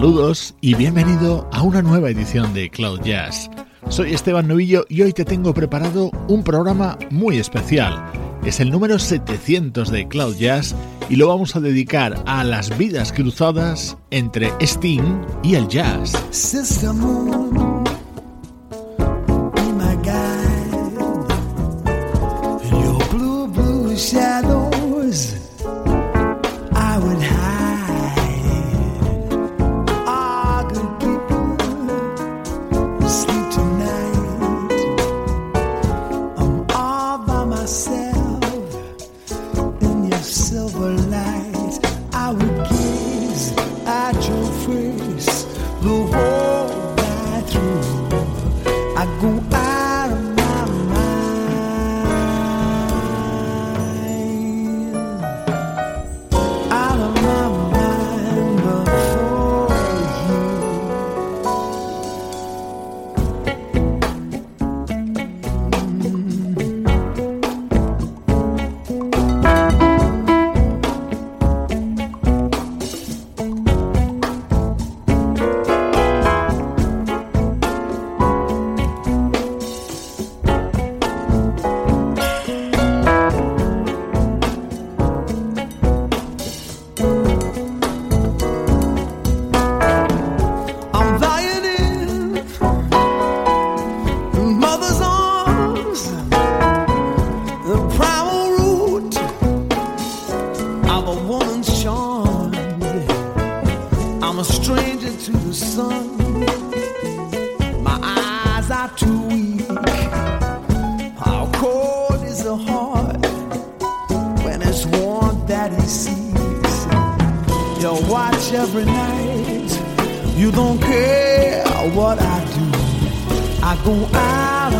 Saludos y bienvenido a una nueva edición de Cloud Jazz. Soy Esteban Novillo y hoy te tengo preparado un programa muy especial. Es el número 700 de Cloud Jazz y lo vamos a dedicar a las vidas cruzadas entre Sting y el jazz. Myself every night. You don't care what I do. I go out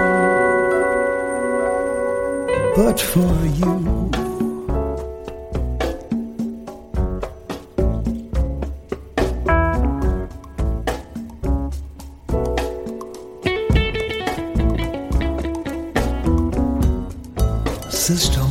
but for you. Sister